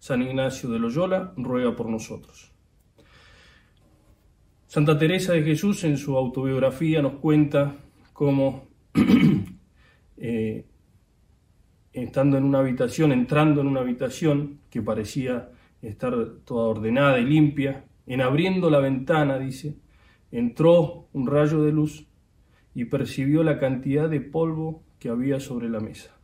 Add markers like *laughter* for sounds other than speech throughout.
San Ignacio de Loyola, ruega por nosotros. Santa Teresa de Jesús en su autobiografía nos cuenta cómo *clears throat* eh, estando en una habitación, entrando en una habitación que parecía estar toda ordenada y limpia, en abriendo la ventana, dice, entró un rayo de luz y percibió la cantidad de polvo que había sobre la mesa.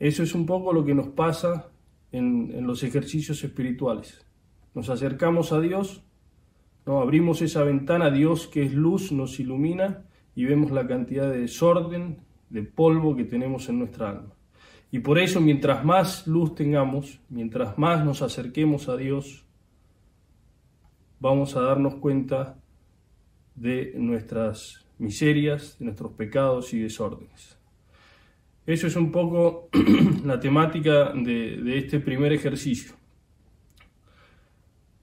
Eso es un poco lo que nos pasa en, en los ejercicios espirituales. Nos acercamos a Dios, ¿no? abrimos esa ventana, Dios que es luz nos ilumina y vemos la cantidad de desorden, de polvo que tenemos en nuestra alma. Y por eso mientras más luz tengamos, mientras más nos acerquemos a Dios, vamos a darnos cuenta de nuestras miserias, de nuestros pecados y desórdenes. Eso es un poco *clears throat* la temática de, este primer ejercicio.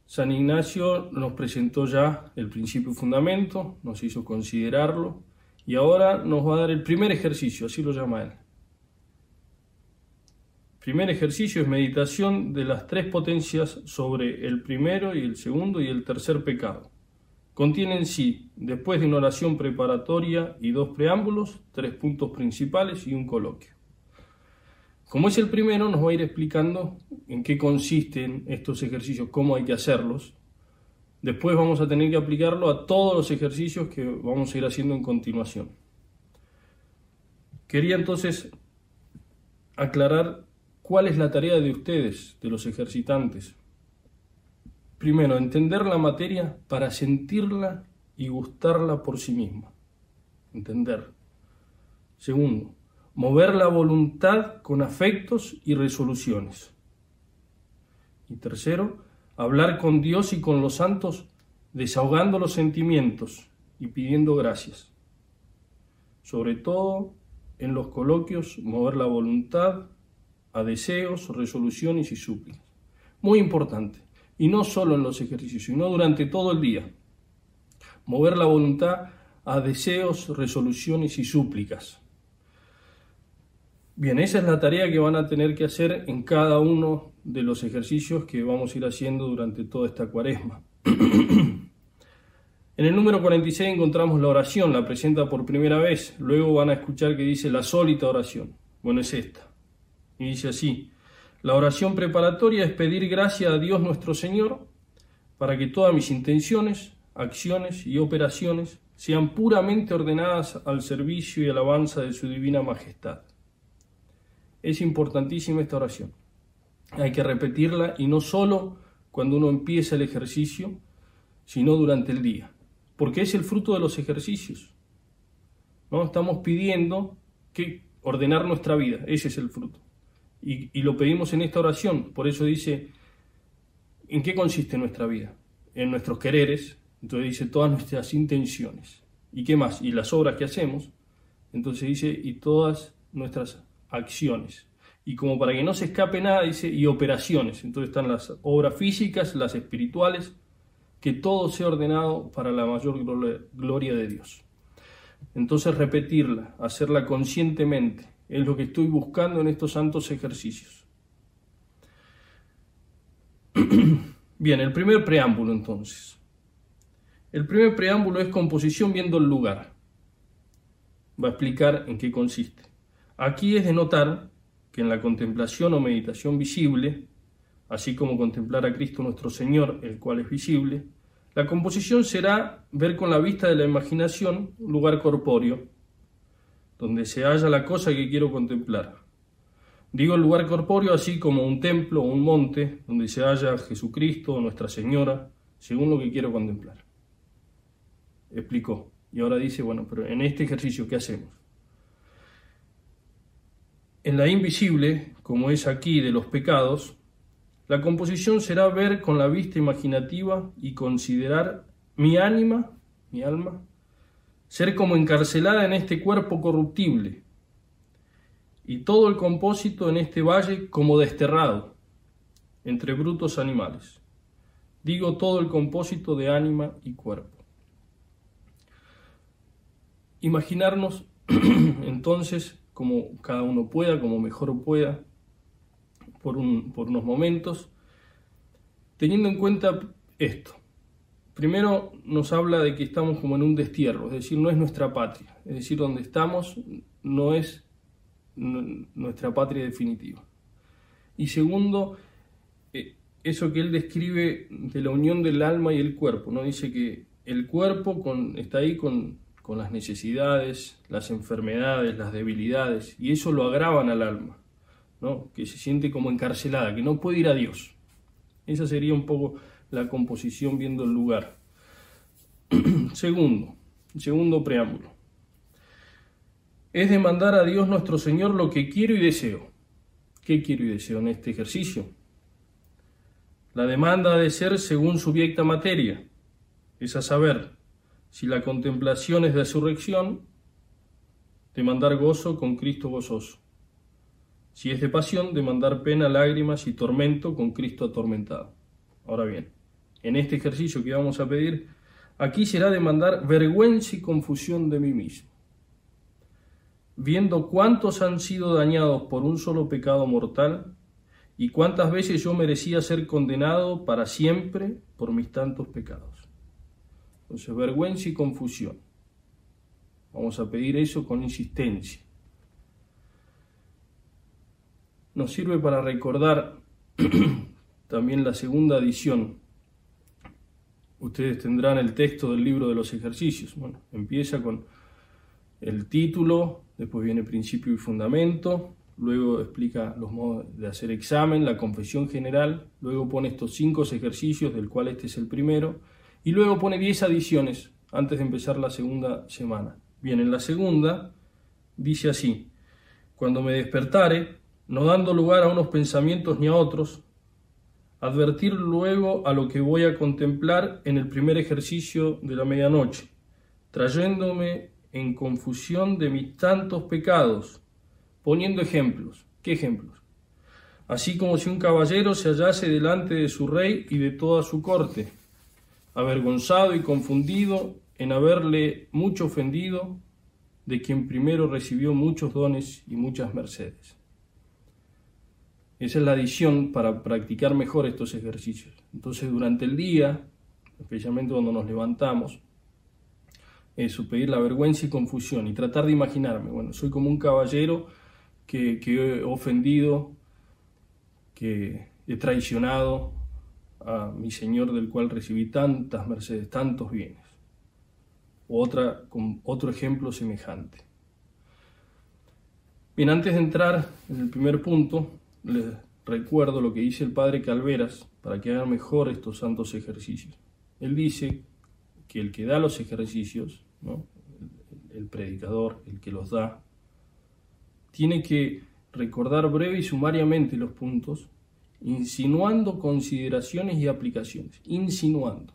San Ignacio nos presentó ya el principio y fundamento, nos hizo considerarlo y ahora nos va a dar el primer ejercicio, así lo llama él. Primer ejercicio es meditación de las tres potencias sobre el primero y el segundo y el tercer pecado. Contiene en sí, después de una oración preparatoria y dos preámbulos, tres puntos principales y un coloquio. Como es el primero, nos va a ir explicando en qué consisten estos ejercicios, cómo hay que hacerlos. Después vamos a tener que aplicarlo a todos los ejercicios que vamos a ir haciendo en continuación. Quería entonces aclarar cuál es la tarea de ustedes, de los ejercitantes. Primero, entender la materia para sentirla y gustarla por sí misma. Entender. Segundo, mover la voluntad con afectos y resoluciones. Y tercero, hablar con Dios y con los santos desahogando los sentimientos y pidiendo gracias. Sobre todo en los coloquios, mover la voluntad a deseos, resoluciones y súplicas. Muy importante. Y no solo en los ejercicios, sino durante todo el día. Mover la voluntad a deseos, resoluciones y súplicas. Bien, esa es la tarea que van a tener que hacer en cada uno de los ejercicios que vamos a ir haciendo durante toda esta cuaresma. *clears throat* en el número 46 encontramos la oración, la presenta por primera vez, luego van a escuchar que dice la sólita oración. Bueno, es esta. Y dice así, la oración preparatoria es pedir gracia a Dios nuestro Señor para que todas mis intenciones, acciones y operaciones sean puramente ordenadas al servicio y alabanza de su divina majestad es importantísima esta oración. Hay que repetirla y no solo cuando uno empieza el ejercicio, sino durante el día, porque es el fruto de los ejercicios. ¿no? Estamos pidiendo que ordenar nuestra vida, ese es el fruto. Y, lo pedimos en esta oración, por eso dice, ¿en qué consiste nuestra vida? En nuestros quereres, entonces dice todas nuestras intenciones. ¿Y qué más? Y las obras que hacemos, entonces dice, y todas nuestras acciones. Y como para que no se escape nada, dice, y operaciones. Entonces están las obras físicas, las espirituales, que todo sea ordenado para la mayor gloria de Dios. Entonces repetirla, hacerla conscientemente, es lo que estoy buscando en estos santos ejercicios. *clears throat* Bien, el primer preámbulo entonces. El primer preámbulo es composición viendo el lugar. Va a explicar en qué consiste. Aquí es de notar que en la contemplación o meditación visible, así como contemplar a Cristo nuestro Señor, el cual es visible, la composición será ver con la vista de la imaginación un lugar corpóreo, donde se halla la cosa que quiero contemplar. Digo el lugar corpóreo así como un templo o un monte, donde se halla Jesucristo o Nuestra Señora, según lo que quiero contemplar. Explicó. Y ahora dice, bueno, pero en este ejercicio, ¿qué hacemos? En la invisible, como es aquí de los pecados, la composición será ver con la vista imaginativa y considerar mi ánima, mi alma, ser como encarcelada en este cuerpo corruptible, y todo el compósito en este valle como desterrado, entre brutos animales. Digo todo el compósito de ánima y cuerpo. Imaginarnos *clears throat* entonces como cada uno pueda, como mejor pueda, por, por unos momentos, teniendo en cuenta esto. Primero nos habla de que estamos como en un destierro, es decir, no es nuestra patria, es decir, donde estamos no es nuestra patria definitiva. Y segundo, eh, eso que él describe de la unión del alma y el cuerpo, ¿no? Dice que el cuerpo con, está ahí con, con las necesidades, las enfermedades, las debilidades, y eso lo agravan al alma, ¿no? que se siente como encarcelada, que no puede ir a Dios. Esa sería un poco la composición viendo el lugar. *clears throat* segundo, segundo preámbulo. Es demandar a Dios nuestro Señor lo que quiero y deseo. ¿Qué quiero y deseo en este ejercicio? La demanda ha de ser según subyecta materia, es a saber, si la contemplación es de resurrección, demandar gozo con Cristo gozoso. Si es de pasión, demandar pena, lágrimas y tormento con Cristo atormentado. Ahora bien, en este ejercicio que vamos a pedir, aquí será demandar vergüenza y confusión de mí mismo. Viendo cuántos han sido dañados por un solo pecado mortal y cuántas veces yo merecía ser condenado para siempre por mis tantos pecados. Entonces, vergüenza y confusión. Vamos a pedir eso con insistencia. Nos sirve para recordar *clears throat* también la segunda edición. Ustedes tendrán el texto del libro de los ejercicios. Bueno, empieza con el título, después viene principio y fundamento, luego explica los modos de hacer examen, la confesión general, luego pone estos cinco ejercicios, del cual este es el primero, y luego pone diez adiciones antes de empezar la segunda semana. Bien, en la segunda dice así, cuando me despertare, no dando lugar a unos pensamientos ni a otros, advertir luego a lo que voy a contemplar en el primer ejercicio de la medianoche, trayéndome en confusión de mis tantos pecados, poniendo ejemplos. ¿Qué ejemplos? Así como si un caballero se hallase delante de su rey y de toda su corte, avergonzado y confundido en haberle mucho ofendido, de quien primero recibió muchos dones y muchas mercedes. Esa es la adición para practicar mejor estos ejercicios. Entonces, durante el día, especialmente cuando nos levantamos, eso, pedir la vergüenza y confusión y tratar de imaginarme, bueno, soy como un caballero que, he ofendido, que he traicionado a mi Señor del cual recibí tantas mercedes, tantos bienes. Otra, con otro ejemplo semejante. Bien, antes de entrar en el primer punto, les recuerdo lo que dice el padre Calveras para que hagan mejor estos santos ejercicios. Él dice que el que da los ejercicios, el, predicador, el que los da, tiene que recordar breve y sumariamente los puntos, insinuando consideraciones y aplicaciones, insinuando.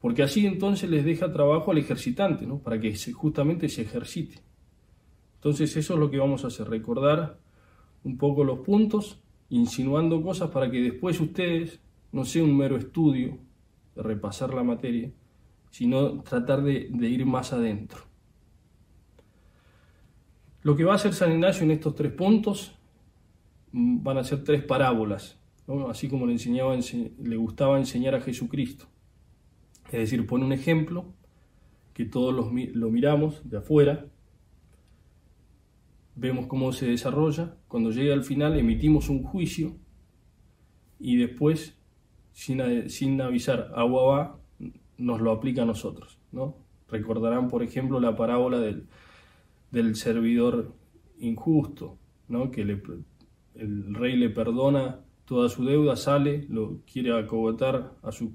Porque así entonces les deja trabajo al ejercitante, ¿no? para que justamente se ejercite. Entonces eso es lo que vamos a hacer, recordar un poco los puntos, insinuando cosas para que después ustedes no sea un mero estudio de repasar la materia, sino tratar de, ir más adentro. Lo que va a hacer San Ignacio en estos tres puntos mm, van a ser tres parábolas, así como le, enseñaba, le gustaba enseñar a Jesucristo. Es decir, pone un ejemplo que todos lo miramos de afuera, vemos cómo se desarrolla, cuando llega al final emitimos un juicio y después, sin, sin avisar, agua va, nos lo aplica a nosotros. ¿no? Recordarán, por ejemplo, la parábola del, del servidor injusto, ¿no? que el rey le perdona toda su deuda, sale, lo quiere acogotar a su,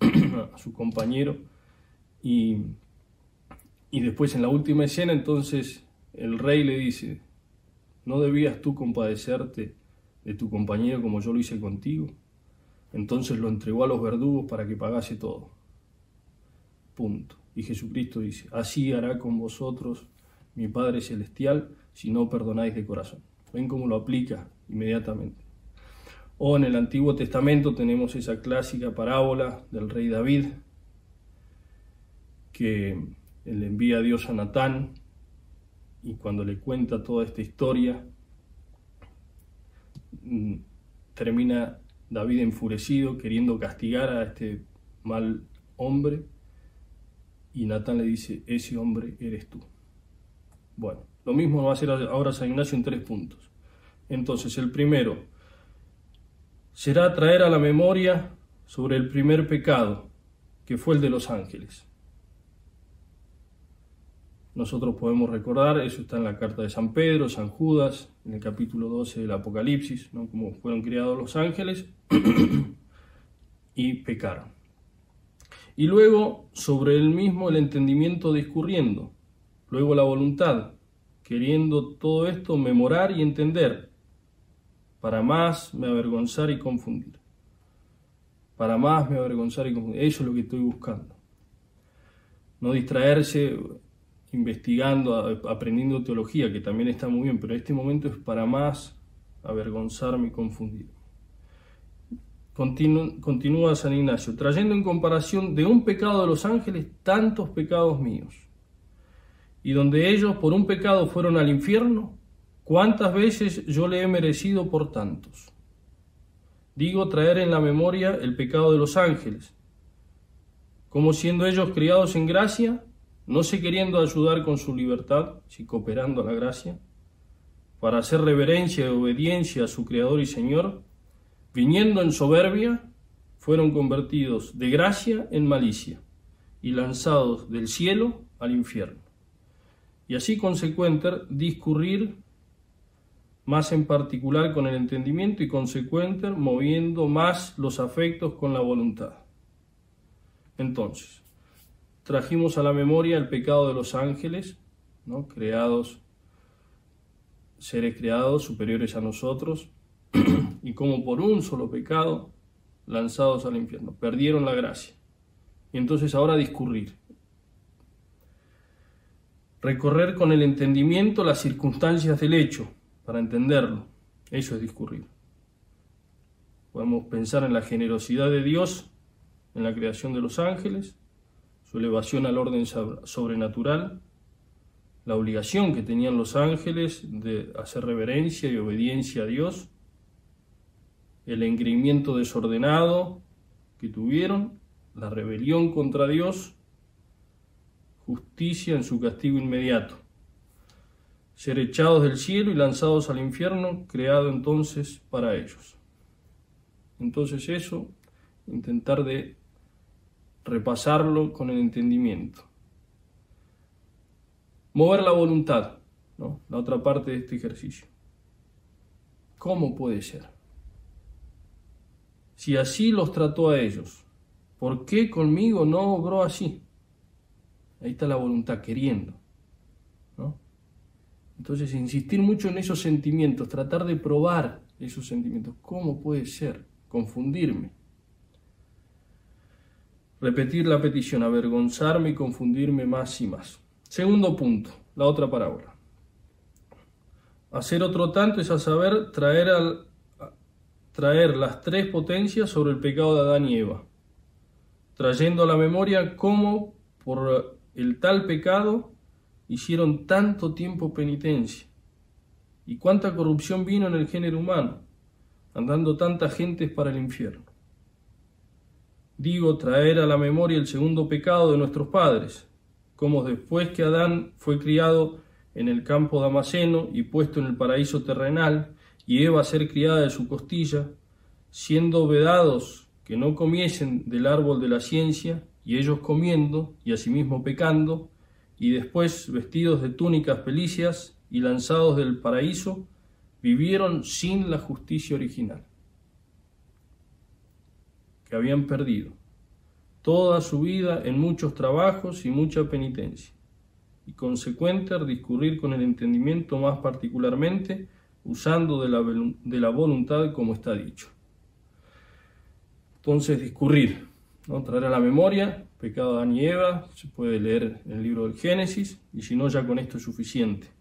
*clears throat* a su compañero y, y después en la última escena entonces el rey le dice, ¿no debías tú compadecerte de tu compañero como yo lo hice contigo? Entonces lo entregó a los verdugos para que pagase todo. Punto. Y Jesucristo dice, así hará con vosotros mi Padre Celestial si no perdonáis de corazón. Ven cómo lo aplica inmediatamente. O en el Antiguo Testamento tenemos esa clásica parábola del rey David, que le envía a Dios a Natán y cuando le cuenta toda esta historia, mm, termina David enfurecido, queriendo castigar a este mal hombre, y Natán le dice, ese hombre eres tú. Bueno, lo mismo va a hacer ahora San Ignacio en tres puntos. Entonces, el primero será traer a la memoria sobre el primer pecado, que fue el de los ángeles nosotros podemos recordar, eso está en la carta de San Pedro, San Judas, en el capítulo 12 del Apocalipsis, ¿no? cómo fueron creados los ángeles *clears throat* y pecaron. Y luego sobre el mismo el entendimiento discurriendo, luego la voluntad, queriendo todo esto memorar y entender, para más me avergonzar y confundir. Para más me avergonzar y confundir. Eso es lo que estoy buscando. No distraerse investigando, aprendiendo teología, que también está muy bien, pero este momento es para más avergonzarme y confundir. continúa San Ignacio, trayendo en comparación de un pecado de los ángeles tantos pecados míos, y donde ellos por un pecado fueron al infierno, ¿cuántas veces yo le he merecido por tantos? Digo traer en la memoria el pecado de los ángeles, como siendo ellos criados en gracia, no se queriendo ayudar con su libertad, si cooperando a la gracia, para hacer reverencia y obediencia a su Creador y Señor, viniendo en soberbia, fueron convertidos de gracia en malicia y lanzados del cielo al infierno. Y así consecuente discurrir más en particular con el entendimiento y consecuente moviendo más los afectos con la voluntad. Entonces, trajimos a la memoria el pecado de los ángeles, ¿no? creados, seres creados superiores a nosotros, *clears throat* y como por un solo pecado, lanzados al infierno, perdieron la gracia. Y entonces ahora discurrir. Recorrer con el entendimiento las circunstancias del hecho, para entenderlo. Eso es discurrir. Podemos pensar en la generosidad de Dios en la creación de los ángeles, su elevación al orden sobrenatural, la obligación que tenían los ángeles de hacer reverencia y obediencia a Dios, el engreimiento desordenado que tuvieron, la rebelión contra Dios, justicia en su castigo inmediato, ser echados del cielo y lanzados al infierno, creado entonces para ellos. Entonces eso, intentar de repasarlo con el entendimiento. Mover la voluntad, ¿no? la otra parte de este ejercicio. ¿Cómo puede ser? Si así los trató a ellos, ¿por qué conmigo no obró así? Ahí está la voluntad, queriendo. ¿no? Entonces, insistir mucho en esos sentimientos, tratar de probar esos sentimientos. ¿Cómo puede ser? Confundirme. Repetir la petición, avergonzarme y confundirme más y más. Segundo punto, la otra parábola. Hacer otro tanto es a saber traer, al, traer las tres potencias sobre el pecado de Adán y Eva, trayendo a la memoria cómo por el tal pecado hicieron tanto tiempo penitencia y cuánta corrupción vino en el género humano, andando tanta gente para el infierno digo traer a la memoria el segundo pecado de nuestros padres, como después que Adán fue criado en el campo damasceno y puesto en el paraíso terrenal, y Eva ser criada de su costilla, siendo vedados que no comiesen del árbol de la ciencia, y ellos comiendo, y asimismo pecando, y después vestidos de túnicas pelicias y lanzados del paraíso, vivieron sin la justicia original habían perdido, toda su vida en muchos trabajos y mucha penitencia, y consecuente discurrir con el entendimiento más particularmente usando de la, de la voluntad como está dicho. Entonces, discurrir, ¿no? traer a la memoria, pecado de Adán y Eva, se puede leer en el libro del Génesis, y si no, ya con esto es suficiente.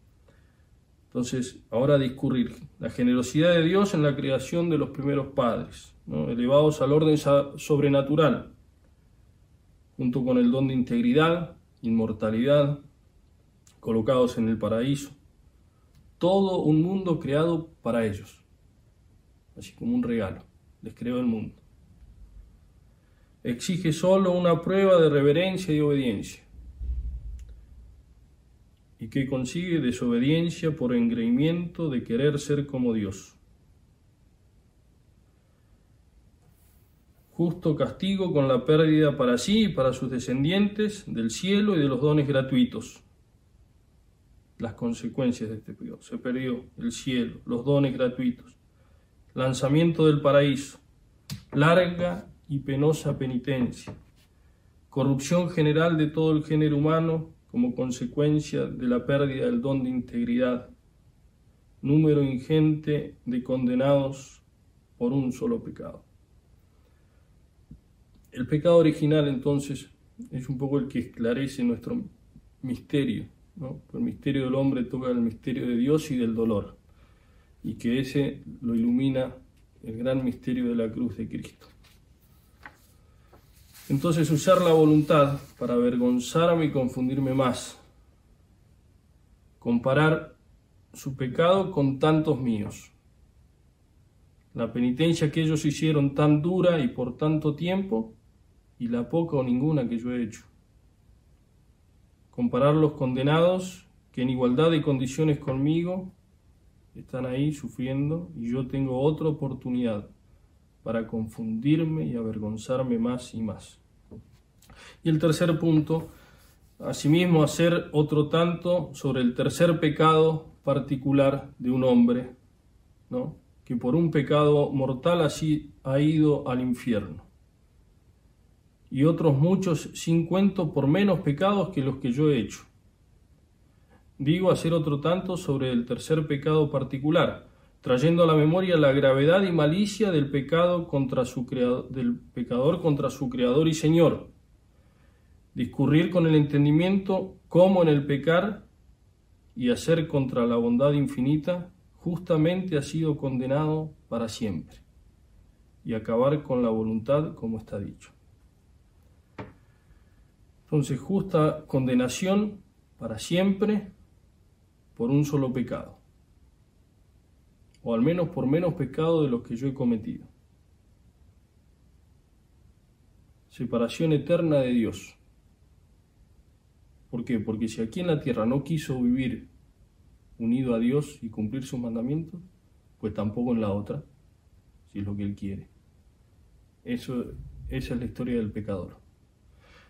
Entonces, ahora discurrir la generosidad de Dios en la creación de los primeros padres, elevados al orden sobrenatural, junto con el don de integridad, inmortalidad, colocados en el paraíso. Todo un mundo creado para ellos, así como un regalo. Les creó el mundo. Exige solo una prueba de reverencia y obediencia. ¿Y que consigue? Desobediencia por engreimiento de querer ser como Dios. justo castigo con la pérdida para sí y para sus descendientes del cielo y de los dones gratuitos. Las consecuencias de este periodo. Se perdió el cielo, los dones gratuitos, lanzamiento del paraíso, larga y penosa penitencia, corrupción general de todo el género humano como consecuencia de la pérdida del don de integridad, número ingente de condenados por un solo pecado. El pecado original entonces es un poco el que esclarece nuestro misterio. El misterio del hombre toca el misterio de Dios y del dolor, y que ese lo ilumina el gran misterio de la cruz de Cristo. Entonces usar la voluntad para avergonzarme y confundirme más, comparar su pecado con tantos míos, la penitencia que ellos hicieron tan dura y por tanto tiempo, y la poca o ninguna que yo he hecho. Comparar los condenados que en igualdad de condiciones conmigo están ahí sufriendo y yo tengo otra oportunidad para confundirme y avergonzarme más y más. Y el tercer punto, asimismo hacer otro tanto sobre el tercer pecado particular de un hombre, ¿no? que por un pecado mortal así ha ido al infierno y otros muchos sin cuento por menos pecados que los que yo he hecho. Digo hacer otro tanto sobre el tercer pecado particular, trayendo a la memoria la gravedad y malicia del pecado contra su del pecador contra su creador y Señor. Discurrir con el entendimiento cómo en el pecar y hacer contra la bondad infinita justamente ha sido condenado para siempre, y acabar con la voluntad como está dicho. Entonces, justa condenación para siempre por un solo pecado, o al menos por menos pecado de los que yo he cometido. Separación eterna de Dios. ¿Por qué? Porque si aquí en la tierra no quiso vivir unido a Dios y cumplir sus mandamientos, pues tampoco en la otra, si es lo que Él quiere. Eso, esa es la historia del pecador.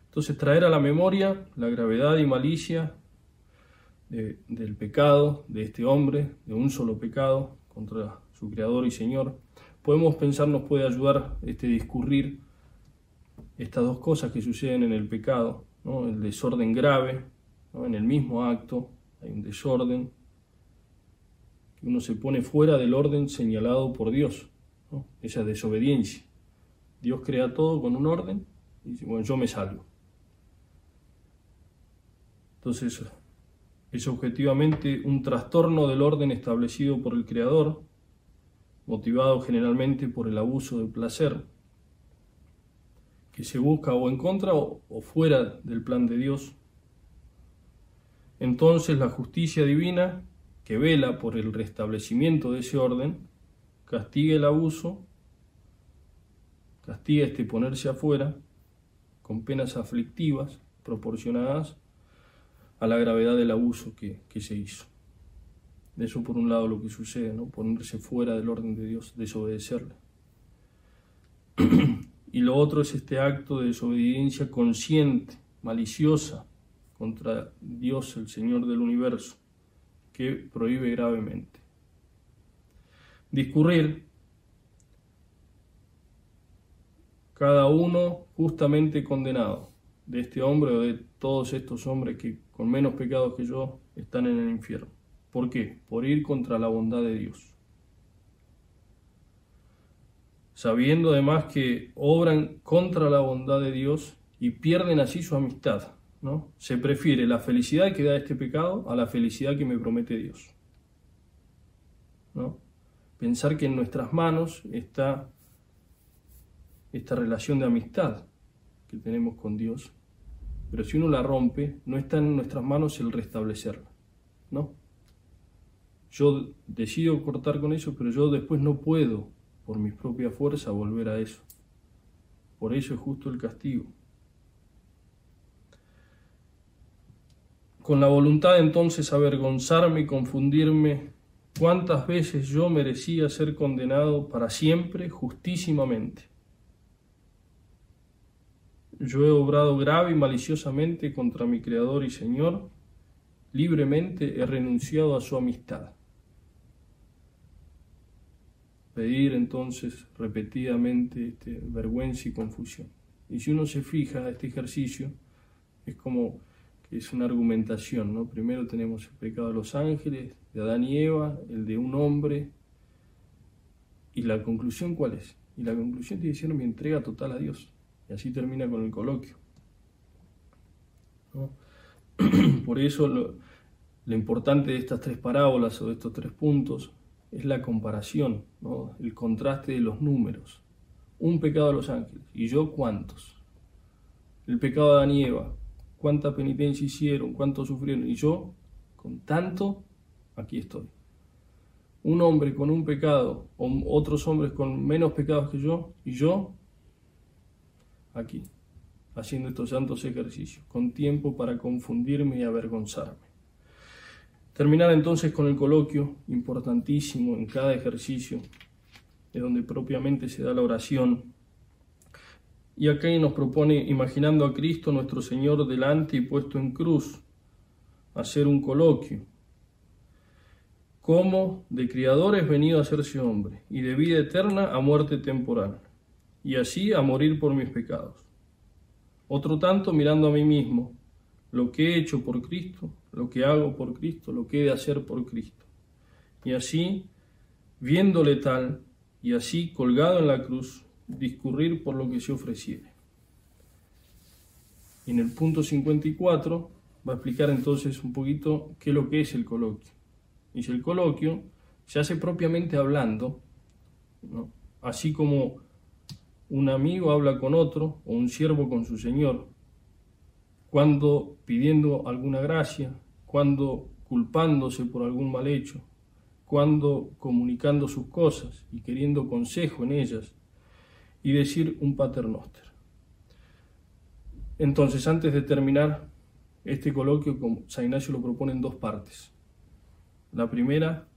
Entonces traer a la memoria la gravedad y malicia del pecado de este hombre, de un solo pecado contra su Creador y Señor. Podemos pensar, nos puede ayudar este discurrir estas dos cosas que suceden en el pecado, el desorden grave, en el mismo acto hay un desorden, uno se pone fuera del orden señalado por Dios, esa desobediencia. Dios crea todo con un orden y dice, bueno, yo me salgo. Entonces, es objetivamente un trastorno del orden establecido por el Creador, motivado generalmente por el abuso del placer, que se busca o en contra o, fuera del plan de Dios. Entonces la justicia divina, que vela por el restablecimiento de ese orden, castiga el abuso, castiga este ponerse afuera, con penas aflictivas proporcionadas a la gravedad del abuso que, se hizo. Eso por un lado lo que sucede, ¿no? ponerse fuera del orden de Dios, desobedecerle. *clears throat* y lo otro es este acto de desobediencia consciente, maliciosa, contra Dios, el Señor del universo, que prohíbe gravemente. Discurrir, cada uno justamente condenado, de este hombre o de todos estos hombres que con menos pecados que yo están en el infierno. ¿Por qué? Por ir contra la bondad de Dios. Sabiendo además que obran contra la bondad de Dios y pierden así su amistad. ¿no? Se prefiere la felicidad que da este pecado a la felicidad que me promete Dios. ¿no? Pensar que en nuestras manos está esta relación de amistad que tenemos con Dios, pero si uno la rompe, no está en nuestras manos el restablecerla. ¿no? Yo decido cortar con eso, pero yo después no puedo, por mis propias fuerzas, volver a eso. Por eso es justo el castigo. Con la voluntad entonces avergonzarme y confundirme, cuántas veces yo merecía ser condenado para siempre justísimamente. Yo he obrado grave y maliciosamente contra mi Creador y Señor, libremente he renunciado a su amistad pedir entonces repetidamente este, vergüenza y confusión. Y si uno se fija, este ejercicio es como que es una argumentación, ¿no? Primero tenemos el pecado de los ángeles, de Adán y Eva, el de un hombre, y la conclusión cuál es? Y la conclusión tiene que ser mi entrega total a Dios. Y así termina con el coloquio. *clears throat* Por eso lo, lo importante de estas tres parábolas o de estos tres puntos es la comparación, el contraste de los números. Un pecado de los ángeles, ¿y yo cuántos? El pecado de Adán y Eva, cuánta penitencia hicieron, cuánto sufrieron, y yo, con tanto, aquí estoy. Un hombre con un pecado, o otros hombres con menos pecados que yo, y yo, aquí, haciendo estos santos ejercicios, con tiempo para confundirme y avergonzarme. Terminar entonces con el coloquio, importantísimo en cada ejercicio, de donde propiamente se da la oración. Y acá nos propone, imaginando a Cristo nuestro Señor delante y puesto en cruz, hacer un coloquio. Como de criador es venido a hacerse hombre, y de vida eterna a muerte temporal, y así a morir por mis pecados. Otro tanto mirando a mí mismo, lo que he hecho por Cristo, lo que hago por Cristo, lo que he de hacer por Cristo. Y así, viéndole tal, y así colgado en la cruz, discurrir por lo que se ofreciere. Y en el punto 54 va a explicar entonces un poquito qué es lo que es el coloquio. Y si el coloquio se hace propiamente hablando, así como un amigo habla con otro o un siervo con su señor, cuando pidiendo alguna gracia, cuando culpándose por algún mal hecho, cuando comunicando sus cosas y queriendo consejo en ellas, y decir un paternoster. Entonces, antes de terminar este coloquio, San Ignacio lo propone en dos partes. La primera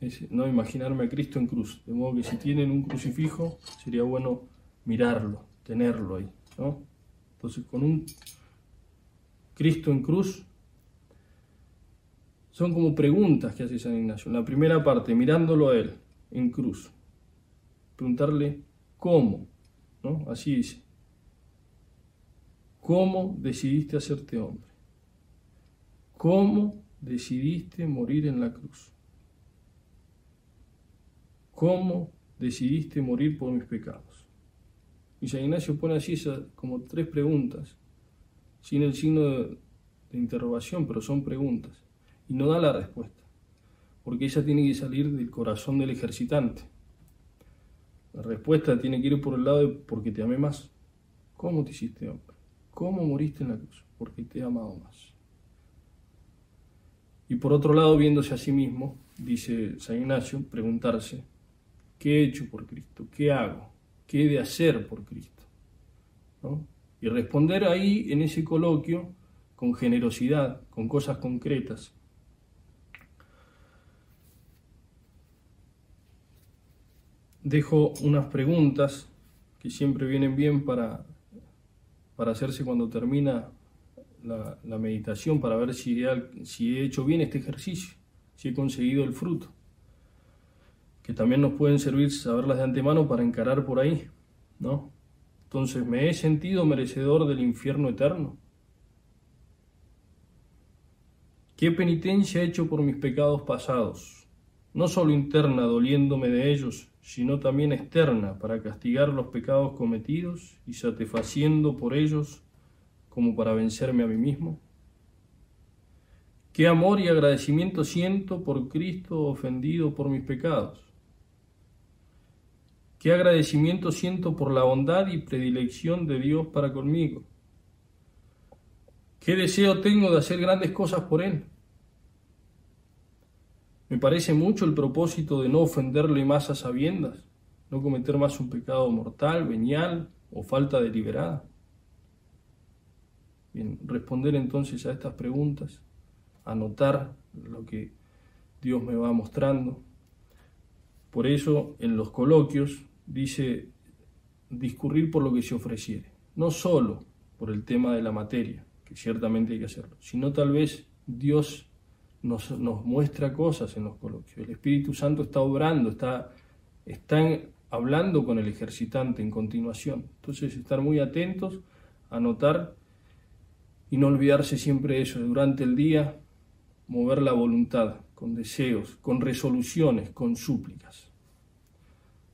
es no imaginarme a Cristo en cruz, de modo que si tienen un crucifijo, sería bueno mirarlo, tenerlo ahí. ¿no? Entonces, con un Cristo en cruz, son como preguntas que hace San Ignacio. la primera parte, mirándolo a él en cruz, preguntarle cómo, ¿no? Así dice. ¿Cómo decidiste hacerte hombre? ¿Cómo decidiste morir en la cruz? ¿Cómo decidiste morir por mis pecados? Y San Ignacio pone así como tres preguntas sin el signo de, interrogación, pero son preguntas. Y no da la respuesta, porque ella tiene que salir del corazón del ejercitante. La respuesta tiene que ir por el lado de porque te amé más. ¿Cómo te hiciste hombre? ¿Cómo moriste en la cruz? Porque te he amado más. Y por otro lado, viéndose a sí mismo, dice San Ignacio, preguntarse, ¿qué he hecho por Cristo? ¿Qué hago? ¿Qué he de hacer por Cristo? Y responder ahí en ese coloquio con generosidad, con cosas concretas. Dejo unas preguntas que siempre vienen bien para, para hacerse cuando termina la, meditación, para ver si si he hecho bien este ejercicio, si he conseguido el fruto, que también nos pueden servir saberlas de antemano para encarar por ahí, ¿no? Entonces, ¿me he sentido merecedor del infierno eterno? ¿Qué penitencia he hecho por mis pecados pasados? No solo interna, doliéndome de ellos, sino también externa, para castigar los pecados cometidos y satisfaciendo por ellos como para vencerme a mí mismo. Qué amor y agradecimiento siento por Cristo ofendido por mis pecados. Qué agradecimiento siento por la bondad y predilección de Dios para conmigo. Qué deseo tengo de hacer grandes cosas por Él. Me parece mucho el propósito de no ofenderle más a sabiendas, no cometer más un pecado mortal, venial o falta deliberada. Bien, responder entonces a estas preguntas, anotar lo que Dios me va mostrando. Por eso en los coloquios dice discurrir por lo que se ofreciere, no solo por el tema de la materia, que ciertamente hay que hacerlo, sino tal vez Dios nos, muestra cosas en los coloquios. El Espíritu Santo está obrando, está, están hablando con el ejercitante en continuación. Entonces, estar muy atentos, anotar y no olvidarse siempre de eso, durante el día, mover la voluntad con deseos, con resoluciones, con súplicas.